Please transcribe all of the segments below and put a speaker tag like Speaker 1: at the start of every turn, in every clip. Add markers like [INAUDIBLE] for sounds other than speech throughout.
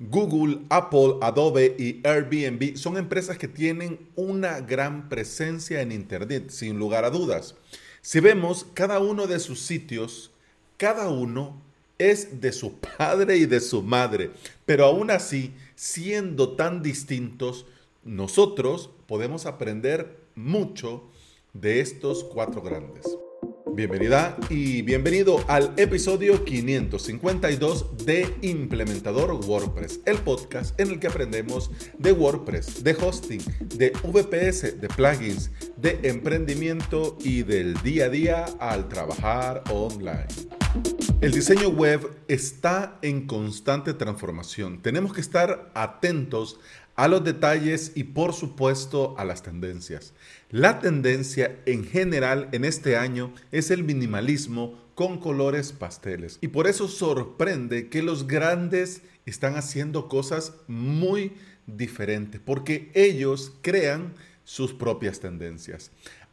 Speaker 1: Google, Apple, Adobe y Airbnb son empresas que tienen una gran presencia en Internet, sin lugar a dudas. Si vemos cada uno de sus sitios, cada uno es de su [LAUGHS] padre y de su madre, pero aún así, siendo tan distintos, nosotros podemos aprender mucho de estos cuatro grandes. Bienvenida y bienvenido al episodio 552 de Implementador WordPress, el podcast en el que aprendemos de WordPress, de hosting, de VPS, de plugins, de emprendimiento y del día a día al trabajar online. El diseño web está en constante transformación. Tenemos que estar atentos a los detalles y por supuesto a las tendencias. La tendencia en general en este año es el minimalismo con colores pasteles y por eso sorprende que los grandes están haciendo cosas muy diferentes porque ellos crean sus propias tendencias.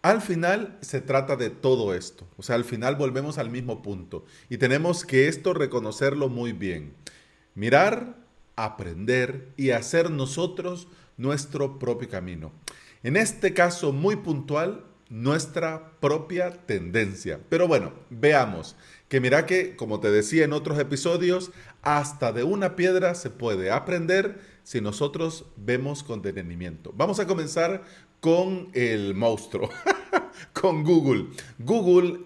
Speaker 1: Al final se trata de todo esto, o sea, al final volvemos al mismo punto y tenemos que esto reconocerlo muy bien. Mirar, aprender y hacer nosotros nuestro propio camino. En este caso muy puntual, nuestra propia tendencia. Pero bueno, veamos que mira que, como te decía en otros episodios, hasta de una piedra se puede aprender si nosotros vemos con detenimiento. Vamos a comenzar con el monstruo, [LAUGHS] [LAUGHS] con Google. Google,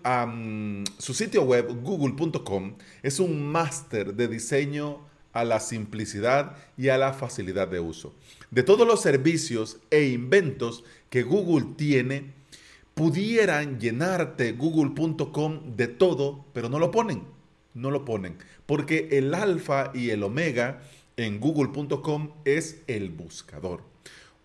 Speaker 1: su sitio web, google.com, es un máster de diseño a la simplicidad y a la facilidad de uso. De todos los servicios e inventos que Google tiene, pudieran llenarte google.com de todo, pero no lo ponen. No lo ponen. Porque el alfa y el omega en google.com es el buscador.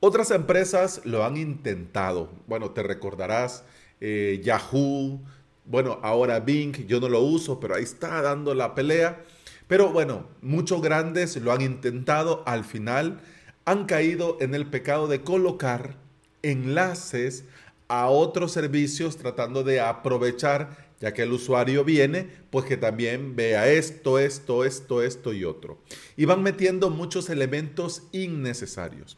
Speaker 1: Otras empresas lo han intentado. Bueno, te recordarás eh, Yahoo, bueno, ahora Bing, yo no lo uso, pero ahí está dando la pelea. Pero bueno, muchos grandes lo han intentado, al final han caído en el pecado de colocar enlaces a otros servicios tratando de aprovechar, ya que el usuario viene, pues que también vea esto, esto, esto, esto y otro. Y van metiendo muchos elementos innecesarios.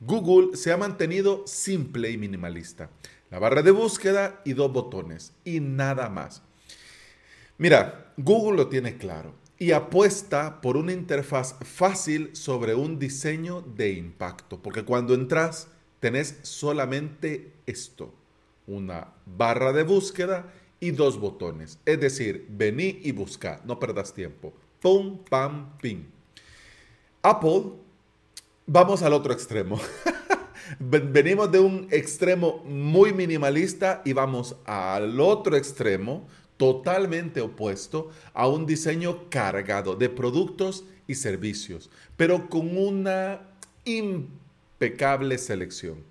Speaker 1: Google se ha mantenido simple y minimalista. La barra de búsqueda y dos botones y nada más. Mira, Google lo tiene claro y apuesta por una interfaz fácil sobre un diseño de impacto, porque cuando entras tenés solamente esto, una barra de búsqueda y dos botones, es decir, vení y busca, no perdas tiempo. Pum, pam, pim. Apple, vamos al otro extremo. [LAUGHS] Venimos de un extremo muy minimalista y vamos al otro extremo totalmente opuesto a un diseño cargado de productos y servicios, pero con una impecable selección.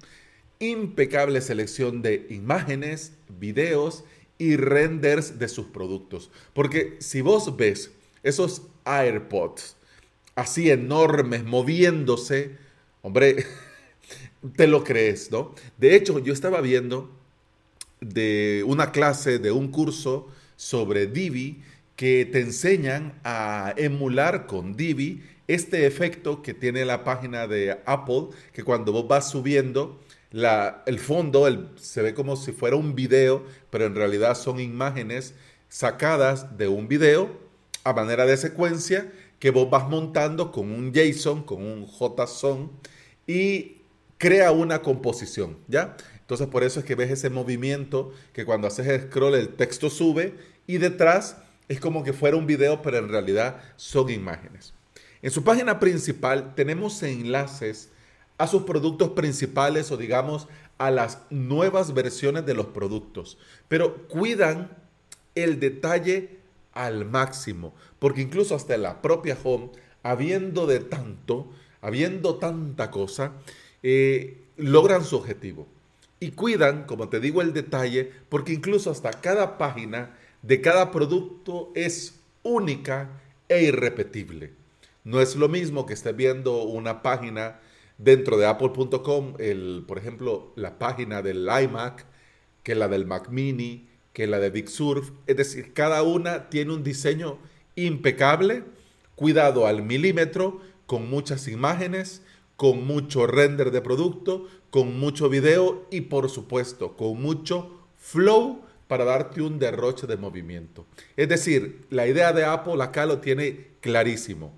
Speaker 1: Impecable selección de imágenes, videos y renders de sus productos. Porque si vos ves esos AirPods así enormes moviéndose, hombre, [LAUGHS] te lo crees, ¿no? De hecho, yo estaba viendo de una clase, de un curso sobre Divi que te enseñan a emular con Divi este efecto que tiene la página de Apple, que cuando vos vas subiendo, la, el fondo se ve como si fuera un video, pero en realidad son imágenes sacadas de un video a manera de secuencia que vos vas montando con un JSON, con un JSON y crea una composición, ¿ya? Entonces por eso es que ves ese movimiento que cuando haces el scroll el texto sube y detrás es como que fuera un video, pero en realidad son imágenes. En su página principal tenemos enlaces a sus productos principales o digamos a las nuevas versiones de los productos, pero cuidan el detalle al máximo, porque incluso hasta la propia home, habiendo de tanto, habiendo tanta cosa, eh, logran su objetivo. Y cuidan, como te digo, el detalle, porque incluso hasta cada página de cada producto es única e irrepetible. No es lo mismo que estés viendo una página dentro de apple.com, por ejemplo, la página del iMac, que la del Mac Mini, que la de Big Surf. Es decir, cada una tiene un diseño impecable, cuidado al milímetro, con muchas imágenes, con mucho render de producto, con mucho video y por supuesto con mucho flow para darte un derroche de movimiento. Es decir, la idea de Apple acá lo tiene clarísimo.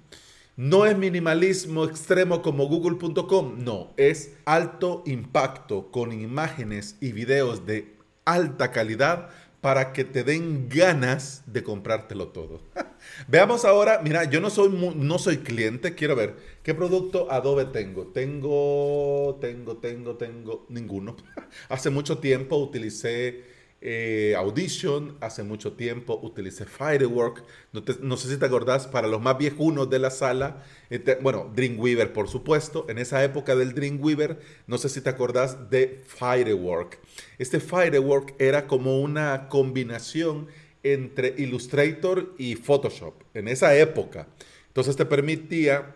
Speaker 1: No es minimalismo extremo como google.com, no, es alto impacto con imágenes y videos de alta calidad para que te den ganas de comprártelo todo. [LAUGHS] Veamos ahora, mira, yo no soy, no soy cliente, quiero ver, ¿qué producto Adobe tengo? Tengo, tengo, tengo, tengo, ninguno. [LAUGHS] Hace mucho tiempo utilicé eh, Audition, hace mucho tiempo utilicé Firework, no, sé si te acordás, para los más viejunos de la sala, este, bueno, Dreamweaver por supuesto, en esa época del Dreamweaver, no sé si te acordás de Firework. Este Firework era como una combinación entre Illustrator y Photoshop en esa época. Entonces te permitía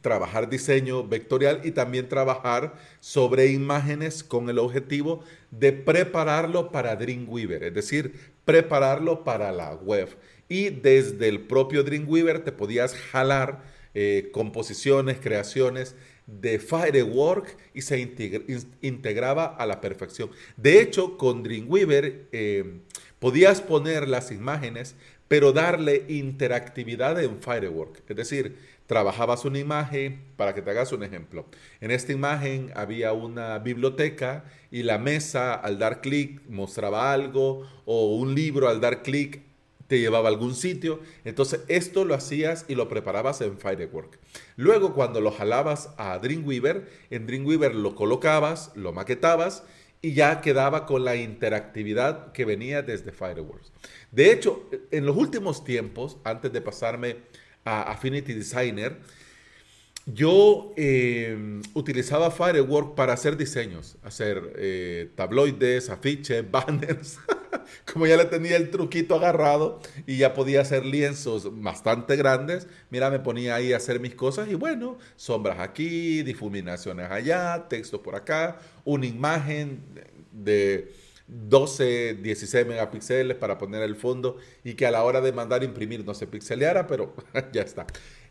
Speaker 1: trabajar diseño vectorial y también trabajar sobre imágenes con el objetivo de prepararlo para Dreamweaver, es decir, prepararlo para la web. Y desde el propio Dreamweaver te podías jalar eh, composiciones, creaciones de Firework y se integraba a la perfección. De hecho, con Dreamweaver eh, podías poner las imágenes, pero darle interactividad en Firework. Es decir, trabajabas una imagen, para que te hagas un ejemplo. En esta imagen había una biblioteca y la mesa al dar clic mostraba algo o un libro al dar clic te llevaba a algún sitio. Entonces esto lo hacías y lo preparabas en Firework. Luego cuando lo jalabas a Dreamweaver, en Dreamweaver lo colocabas, lo maquetabas y ya quedaba con la interactividad que venía desde Fireworks. De hecho, en los últimos tiempos, antes de pasarme a Affinity Designer, yo eh, utilizaba Firework para hacer diseños, hacer eh, tabloides, afiches, [LAUGHS] banners. [LAUGHS] Como ya le tenía el truquito agarrado y ya podía hacer lienzos bastante grandes, mira, me ponía ahí a hacer mis cosas y bueno, sombras aquí, difuminaciones allá, texto por acá, una imagen de 12, 16 megapíxeles para poner el fondo y que a la hora de mandar imprimir no se pixeleara, pero [LAUGHS] ya está.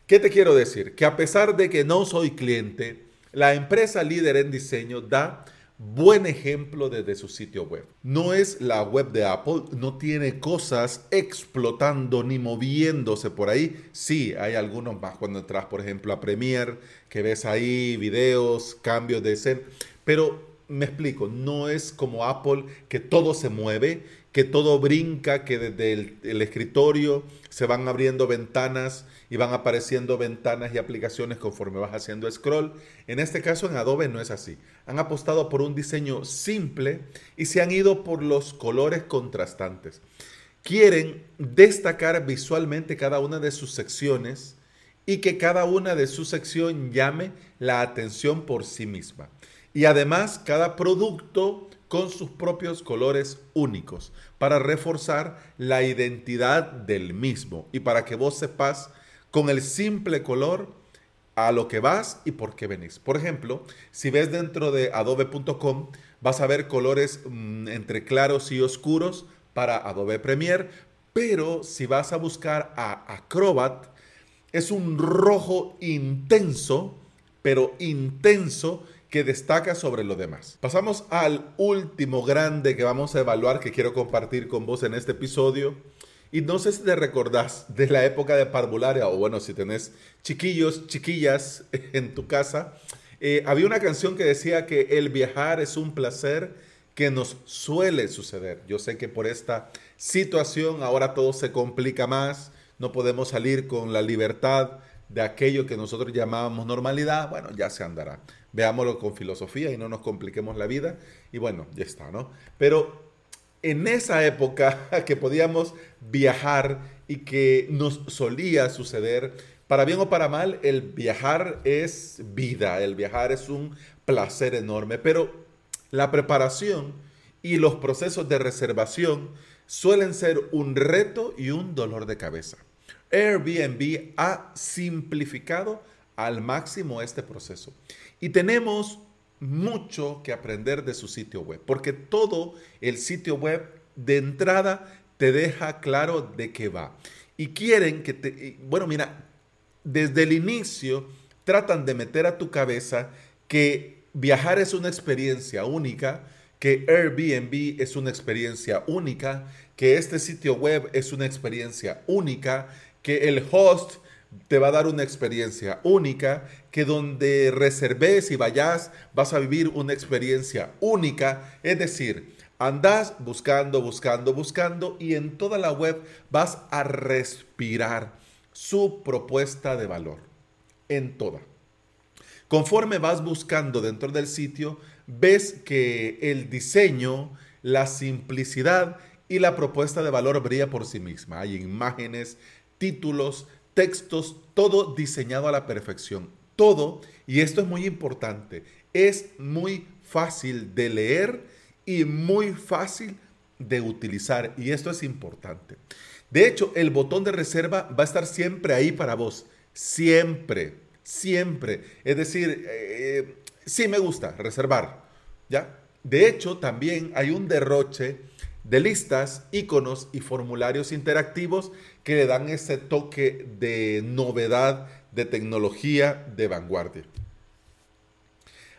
Speaker 1: ¿Qué te quiero decir? Que a pesar de que no soy cliente, la empresa líder en diseño da buen ejemplo desde su sitio web. No es la web de Apple, no tiene cosas explotando ni moviéndose por ahí. Sí, hay algunos más cuando entras, por ejemplo, a Premiere, que ves ahí videos, cambios de escena, pero me explico, no es como Apple que todo se mueve, que todo brinca, que desde el, escritorio se van abriendo ventanas y van apareciendo ventanas y aplicaciones conforme vas haciendo scroll. En este caso en Adobe no es así. Han apostado por un diseño simple y se han ido por los colores contrastantes. Quieren destacar visualmente cada una de sus secciones y que cada una de sus secciones llame la atención por sí misma. Y además cada producto con sus propios colores únicos para reforzar la identidad del mismo y para que vos sepas con el simple color a lo que vas y por qué venís. Por ejemplo, si ves dentro de adobe.com vas a ver colores mm, entre claros y oscuros para Adobe Premiere, pero si vas a buscar a Acrobat es un rojo intenso, pero intenso que destaca sobre lo demás. Pasamos al último grande que vamos a evaluar, que quiero compartir con vos en este episodio. Y no sé si te recordás de la época de parvularia, o bueno, si tenés chiquillos, chiquillas [LAUGHS] en tu casa, eh, había una canción que decía que el viajar es un placer que nos suele suceder. Yo sé que por esta situación ahora todo se complica más, no podemos salir con la libertad de aquello que nosotros llamábamos normalidad, bueno, ya se andará veámoslo con filosofía y no nos compliquemos la vida. Y bueno, ya está, ¿no? Pero en esa época [LAUGHS] que podíamos viajar y que nos solía suceder, para bien o para mal, el viajar es vida, el viajar es un placer enorme, pero la preparación y los procesos de reservación suelen ser un reto y un dolor de cabeza. Airbnb ha simplificado al máximo este proceso. Y tenemos mucho que aprender de su sitio web, porque todo el sitio web de entrada te deja claro de qué va. Y quieren que te, bueno, mira, desde el inicio tratan de meter a tu cabeza que viajar es una experiencia única, que Airbnb es una experiencia única, que este sitio web es una experiencia única, que el host te va a dar una experiencia única, que donde reserves y vayas vas a vivir una experiencia única. Es decir, andas buscando, buscando, buscando y en toda la web vas a respirar su propuesta de valor. En toda. Conforme vas buscando dentro del sitio, ves que el diseño, la simplicidad y la propuesta de valor brilla por sí misma. Hay imágenes, títulos, textos, todo diseñado a la perfección. Todo, y esto es muy importante, es muy fácil de leer y muy fácil de utilizar. Y esto es importante. De hecho, el botón de reserva va a estar siempre ahí para vos. Siempre, siempre. Es decir, eh, sí me gusta reservar. ¿Ya? De hecho, también hay un derroche de listas, iconos y formularios interactivos que le dan ese toque de novedad, de tecnología, de vanguardia.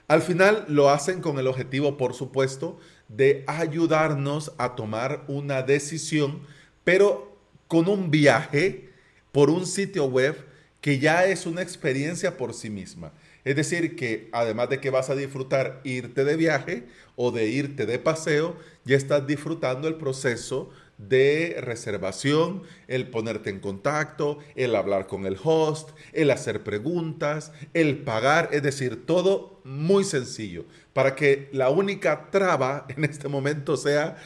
Speaker 1: Al final lo hacen con el objetivo, por supuesto, de ayudarnos a tomar una decisión, pero con un viaje por un sitio web que ya es una experiencia por sí misma. Es decir, que además de que vas a disfrutar irte de viaje o de irte de paseo, ya estás disfrutando el proceso de reservación, el ponerte en contacto, el hablar con el host, el hacer preguntas, el pagar, es decir, todo muy sencillo, para que la única traba [LAUGHS] en este momento sea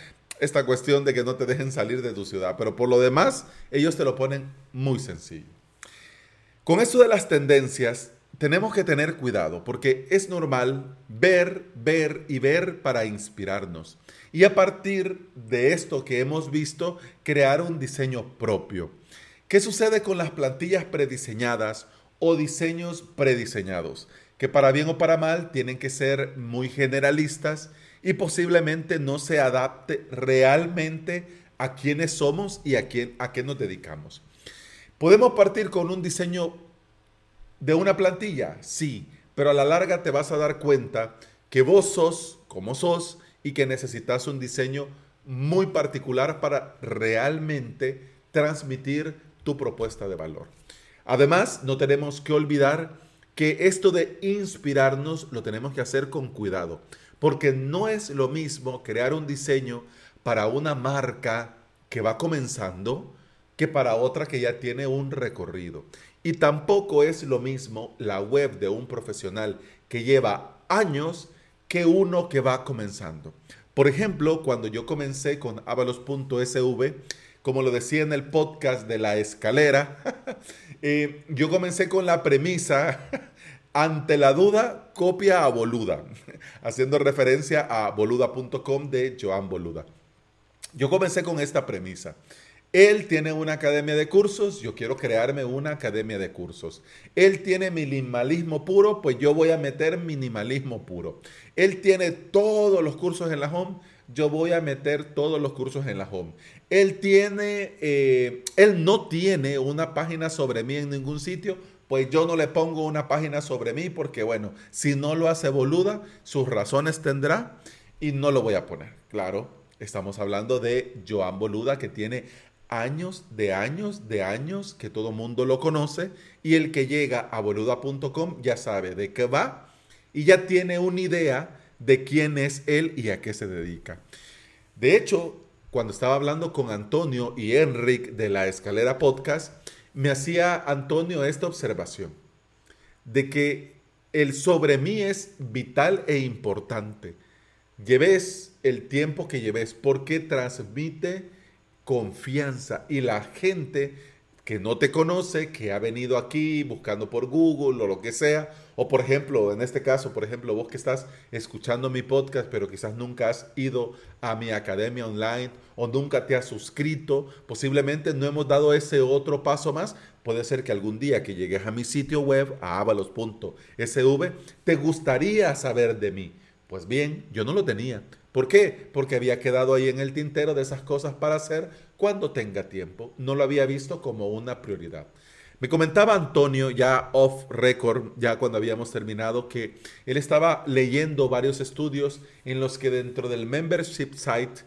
Speaker 1: esta cuestión de que no te dejen salir de tu ciudad, pero por lo demás, ellos te lo ponen muy sencillo. Con esto de las tendencias, tenemos que tener cuidado porque es normal ver, ver y ver para inspirarnos. Y a partir de esto que hemos visto, crear un diseño propio. ¿Qué sucede con las plantillas prediseñadas o diseños prediseñados? Que para bien o para mal tienen que ser muy generalistas y posiblemente no se adapte realmente a quiénes somos y a, quién, a qué nos dedicamos. Podemos partir con un diseño de una plantilla? Sí, pero a la larga te vas a dar cuenta que vos sos como sos y que necesitas un diseño muy particular para realmente transmitir tu propuesta de valor. Además, no tenemos que olvidar que esto de inspirarnos lo tenemos que hacer con cuidado, porque no es lo mismo crear un diseño para una marca que va comenzando que para otra que ya tiene un recorrido. Y tampoco es lo mismo la web de un profesional que lleva años que uno que va comenzando. Por ejemplo, cuando yo comencé con avalos.sv, como lo decía en el podcast de la escalera, [LAUGHS] eh, yo comencé con la premisa, [LAUGHS] ante la duda, copia a Boluda, [LAUGHS] haciendo referencia a boluda.com de Joan Boluda. Yo comencé con esta premisa. Él tiene una academia de cursos, yo quiero crearme una academia de cursos. Él tiene minimalismo puro, pues yo voy a meter minimalismo puro. Él tiene todos los cursos en la home, yo voy a meter todos los cursos en la home. Él tiene, eh, él no tiene una página sobre mí en ningún sitio, pues yo no le pongo una página sobre mí porque bueno, si no lo hace boluda, sus razones tendrá y no lo voy a poner. Claro, estamos hablando de Joan Boluda que tiene años de años de años que todo mundo lo conoce y el que llega a boluda.com ya sabe de qué va y ya tiene una idea de quién es él y a qué se dedica. De hecho, cuando estaba hablando con Antonio y Enric de la Escalera Podcast, me hacía Antonio esta observación de que el sobre mí es vital e importante. Lleves el tiempo que lleves porque transmite confianza y la gente que no te conoce, que ha venido aquí buscando por Google o lo que sea, o por ejemplo, en este caso, por ejemplo, vos que estás escuchando mi podcast, pero quizás nunca has ido a mi academia online o nunca te has suscrito, posiblemente no hemos dado ese otro paso más. Puede ser que algún día que llegues a mi sitio web, a avalos.sv, te gustaría saber de mí. Pues bien, yo no lo tenía. ¿Por qué? Porque había quedado ahí en el tintero de esas cosas para hacer cuando tenga tiempo. No lo había visto como una prioridad. Me comentaba Antonio ya off record, ya cuando habíamos terminado, que él estaba leyendo varios estudios en los que dentro del membership site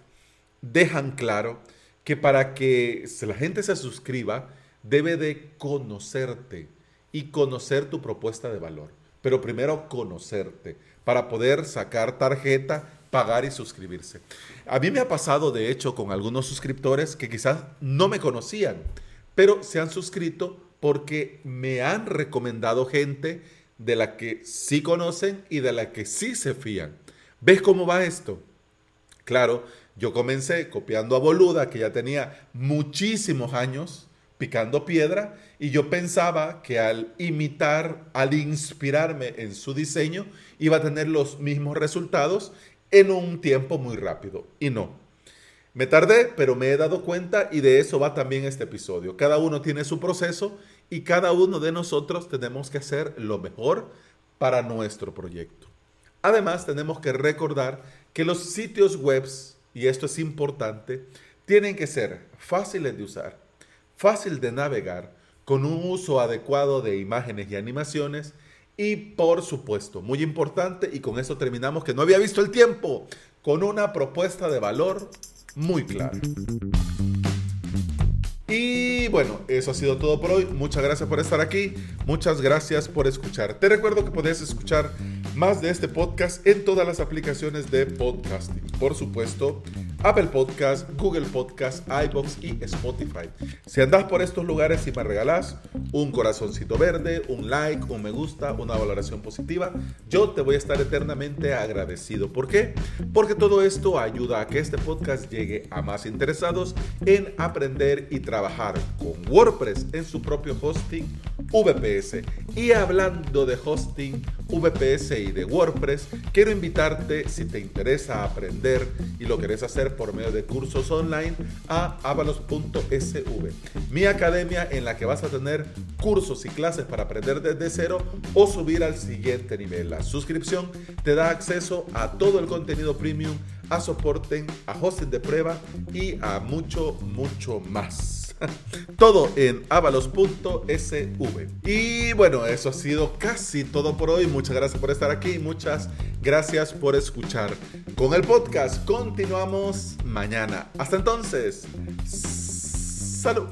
Speaker 1: dejan claro que para que la gente se suscriba debe de conocerte y conocer tu propuesta de valor. Pero primero conocerte para poder sacar tarjeta, pagar y suscribirse. A mí me ha pasado, de hecho, con algunos suscriptores que quizás no me conocían, pero se han suscrito porque me han recomendado gente de la que sí conocen y de la que sí se fían. ¿Ves cómo va esto? Claro, yo comencé copiando a Boluda, que ya tenía muchísimos años picando piedra, y yo pensaba que al imitar, al inspirarme en su diseño, iba a tener los mismos resultados en un tiempo muy rápido. Y no, me tardé, pero me he dado cuenta y de eso va también este episodio. Cada uno tiene su proceso y cada uno de nosotros tenemos que hacer lo mejor para nuestro proyecto. Además, tenemos que recordar que los sitios web, y esto es importante, tienen que ser fáciles de usar, fácil de navegar, con un uso adecuado de imágenes y animaciones y por supuesto, muy importante, y con eso terminamos, que no había visto el tiempo, con una propuesta de valor muy claro. Y bueno, eso ha sido todo por hoy. Muchas gracias por estar aquí. Muchas gracias por escuchar. Te recuerdo que puedes escuchar más de este podcast en todas las aplicaciones de podcasting. Por supuesto, Apple Podcast, Google Podcast, iBox y Spotify. Si andas por estos lugares y me regalas un corazoncito verde, un like, un me gusta, una valoración positiva, yo te voy a estar eternamente agradecido. ¿Por qué? Porque todo esto ayuda a que este podcast llegue a más interesados en aprender y trabajar con WordPress en su propio hosting VPS. Y hablando de hosting VPS y de WordPress, quiero invitarte si te interesa aprender y lo querés hacer por medio de cursos online a avalos.sv, mi academia en la que vas a tener cursos y clases para aprender desde cero o subir al siguiente nivel. La suscripción te da acceso a todo el contenido premium, a soporte, a hosting de prueba y a mucho, mucho más. Todo en avalos.sv. Y bueno, eso ha sido casi todo por hoy. Muchas gracias por estar aquí. Muchas gracias por escuchar. Con el podcast continuamos mañana. Hasta entonces. Salud.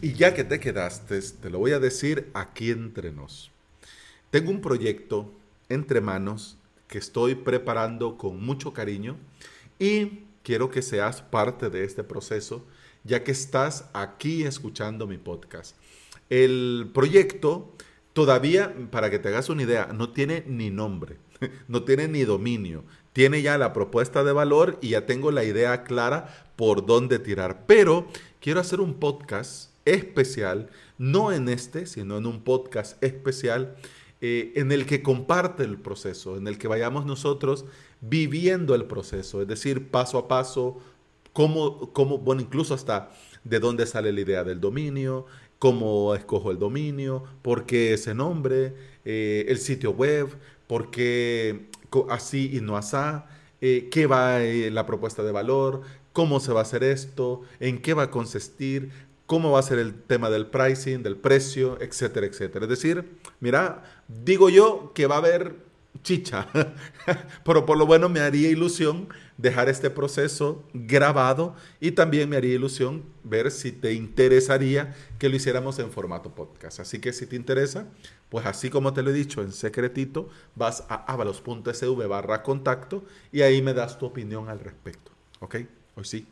Speaker 1: Y ya que te quedaste, te lo voy a decir aquí entre nos. Tengo un proyecto entre manos que estoy preparando con mucho cariño y quiero que seas parte de este proceso ya que estás aquí escuchando mi podcast. El proyecto todavía, para que te hagas una idea, no tiene ni nombre, [LAUGHS] no tiene ni dominio. Tiene ya la propuesta de valor y ya tengo la idea clara por dónde tirar. Pero quiero hacer un podcast especial, no en este, sino en un podcast especial eh, en el que comparte el proceso, en el que vayamos nosotros viviendo el proceso, es decir, paso a paso, cómo, cómo bueno, incluso hasta de dónde sale la idea del dominio, cómo escojo el dominio, por qué ese nombre, eh, el sitio web, por qué así y no asá, eh, qué va la propuesta de valor, cómo se va a hacer esto, en qué va a consistir, cómo va a ser el tema del pricing, del precio, etcétera, etcétera. Es decir, mira, digo yo que va a haber chicha, [LAUGHS] pero por lo bueno me haría ilusión dejar este proceso grabado y también me haría ilusión ver si te interesaría que lo hiciéramos en formato podcast. Así que si te interesa, pues así como te lo he dicho en secretito, vas a avalos.sv barra contacto y ahí me das tu opinión al respecto. ¿Ok? Hoy sí.